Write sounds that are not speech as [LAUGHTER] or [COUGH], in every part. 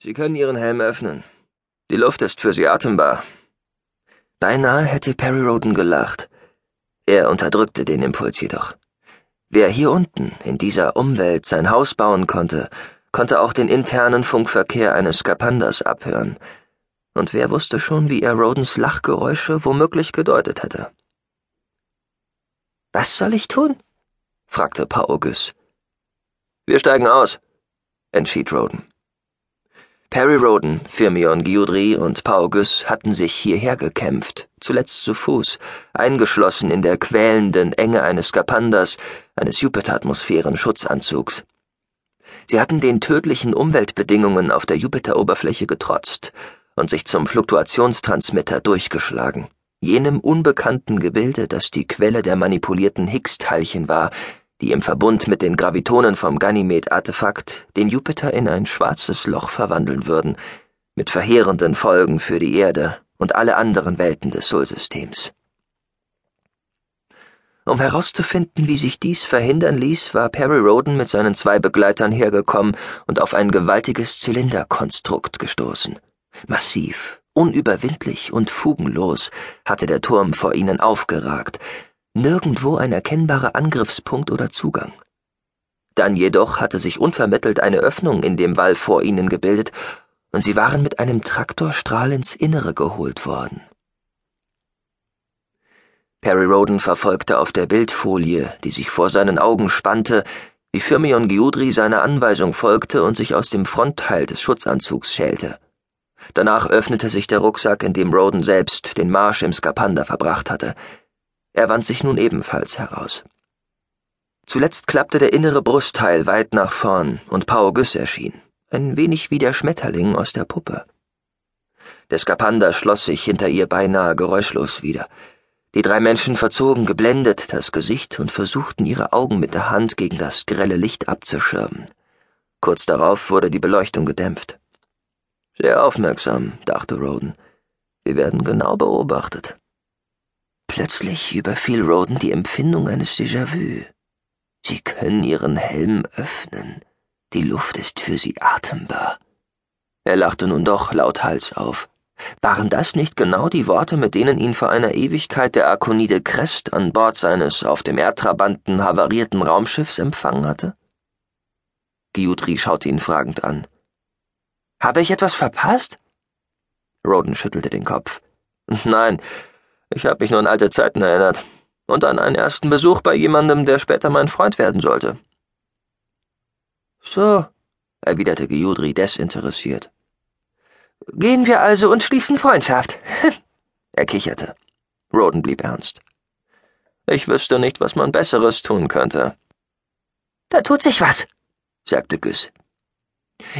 Sie können Ihren Helm öffnen. Die Luft ist für Sie atembar. Beinahe hätte Perry Roden gelacht. Er unterdrückte den Impuls jedoch. Wer hier unten, in dieser Umwelt, sein Haus bauen konnte, konnte auch den internen Funkverkehr eines Skapanders abhören. Und wer wusste schon, wie er Rodens Lachgeräusche womöglich gedeutet hätte? Was soll ich tun? fragte Paugus. Wir steigen aus, entschied Roden. Perry Roden, Firmion Giudri und Paugus hatten sich hierher gekämpft, zuletzt zu Fuß, eingeschlossen in der quälenden Enge eines Skapanders, eines Jupiter-Atmosphären-Schutzanzugs. Sie hatten den tödlichen Umweltbedingungen auf der Jupiteroberfläche getrotzt und sich zum Fluktuationstransmitter durchgeschlagen, jenem unbekannten Gebilde, das die Quelle der manipulierten Higgs-Teilchen war, die im Verbund mit den Gravitonen vom Ganymed-Artefakt den Jupiter in ein schwarzes Loch verwandeln würden, mit verheerenden Folgen für die Erde und alle anderen Welten des Solsystems. Um herauszufinden, wie sich dies verhindern ließ, war Perry Roden mit seinen zwei Begleitern hergekommen und auf ein gewaltiges Zylinderkonstrukt gestoßen. Massiv, unüberwindlich und fugenlos hatte der Turm vor ihnen aufgeragt, nirgendwo ein erkennbarer Angriffspunkt oder Zugang. Dann jedoch hatte sich unvermittelt eine Öffnung in dem Wall vor ihnen gebildet, und sie waren mit einem Traktorstrahl ins Innere geholt worden. Perry Roden verfolgte auf der Bildfolie, die sich vor seinen Augen spannte, wie Firmion Giudri seiner Anweisung folgte und sich aus dem Frontteil des Schutzanzugs schälte. Danach öffnete sich der Rucksack, in dem Roden selbst den Marsch im Skapander verbracht hatte. Er wand sich nun ebenfalls heraus. Zuletzt klappte der innere Brustteil weit nach vorn und Pau Güss erschien, ein wenig wie der Schmetterling aus der Puppe. Der Skapander schloss sich hinter ihr beinahe geräuschlos wieder. Die drei Menschen verzogen geblendet das Gesicht und versuchten ihre Augen mit der Hand gegen das grelle Licht abzuschirmen. Kurz darauf wurde die Beleuchtung gedämpft. Sehr aufmerksam, dachte Roden. Wir werden genau beobachtet. Plötzlich überfiel Roden die Empfindung eines Déjà-vu. Sie können Ihren Helm öffnen. Die Luft ist für Sie atembar. Er lachte nun doch lauthals auf. Waren das nicht genau die Worte, mit denen ihn vor einer Ewigkeit der Arkonide Crest an Bord seines auf dem Erdtrabanten havarierten Raumschiffs empfangen hatte? Giudri schaute ihn fragend an. Habe ich etwas verpasst? Roden schüttelte den Kopf. Nein, ich habe mich nur an alte Zeiten erinnert und an einen ersten Besuch bei jemandem, der später mein Freund werden sollte. So, erwiderte Giudri desinteressiert. Gehen wir also und schließen Freundschaft. [LAUGHS] er kicherte. Roden blieb ernst. Ich wüsste nicht, was man Besseres tun könnte. Da tut sich was, sagte Güss.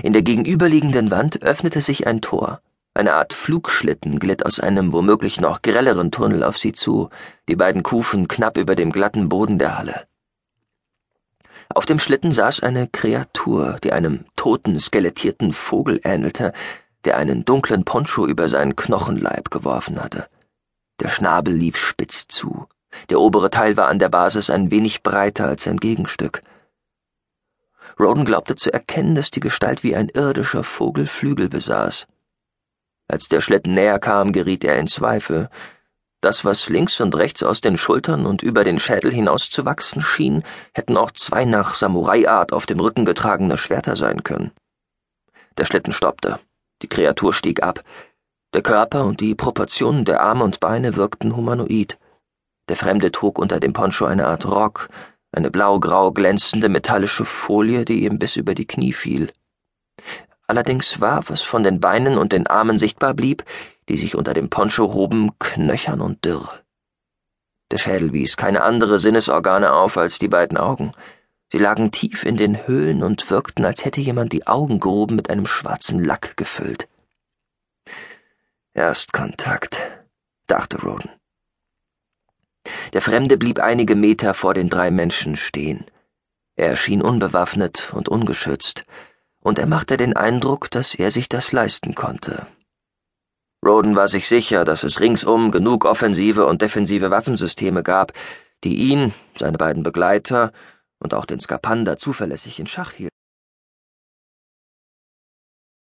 In der gegenüberliegenden Wand öffnete sich ein Tor. Eine Art Flugschlitten glitt aus einem womöglich noch grelleren Tunnel auf sie zu, die beiden Kufen knapp über dem glatten Boden der Halle. Auf dem Schlitten saß eine Kreatur, die einem toten, skelettierten Vogel ähnelte, der einen dunklen Poncho über seinen Knochenleib geworfen hatte. Der Schnabel lief spitz zu. Der obere Teil war an der Basis ein wenig breiter als sein Gegenstück. Roden glaubte zu erkennen, dass die Gestalt wie ein irdischer Vogel Flügel besaß. Als der Schlitten näher kam, geriet er in Zweifel. Das, was links und rechts aus den Schultern und über den Schädel hinauszuwachsen schien, hätten auch zwei nach Samurai-Art auf dem Rücken getragene Schwerter sein können. Der Schlitten stoppte. Die Kreatur stieg ab. Der Körper und die Proportionen der Arme und Beine wirkten humanoid. Der Fremde trug unter dem Poncho eine Art Rock, eine blau-grau glänzende metallische Folie, die ihm bis über die Knie fiel. Allerdings war, was von den Beinen und den Armen sichtbar blieb, die sich unter dem Poncho hoben, knöchern und dürr. Der Schädel wies keine andere Sinnesorgane auf als die beiden Augen. Sie lagen tief in den Höhlen und wirkten, als hätte jemand die Augengruben mit einem schwarzen Lack gefüllt. Erstkontakt, dachte Roden. Der Fremde blieb einige Meter vor den drei Menschen stehen. Er erschien unbewaffnet und ungeschützt, und er machte den Eindruck, dass er sich das leisten konnte. Roden war sich sicher, dass es ringsum genug offensive und defensive Waffensysteme gab, die ihn, seine beiden Begleiter und auch den Skapander zuverlässig in Schach hielten.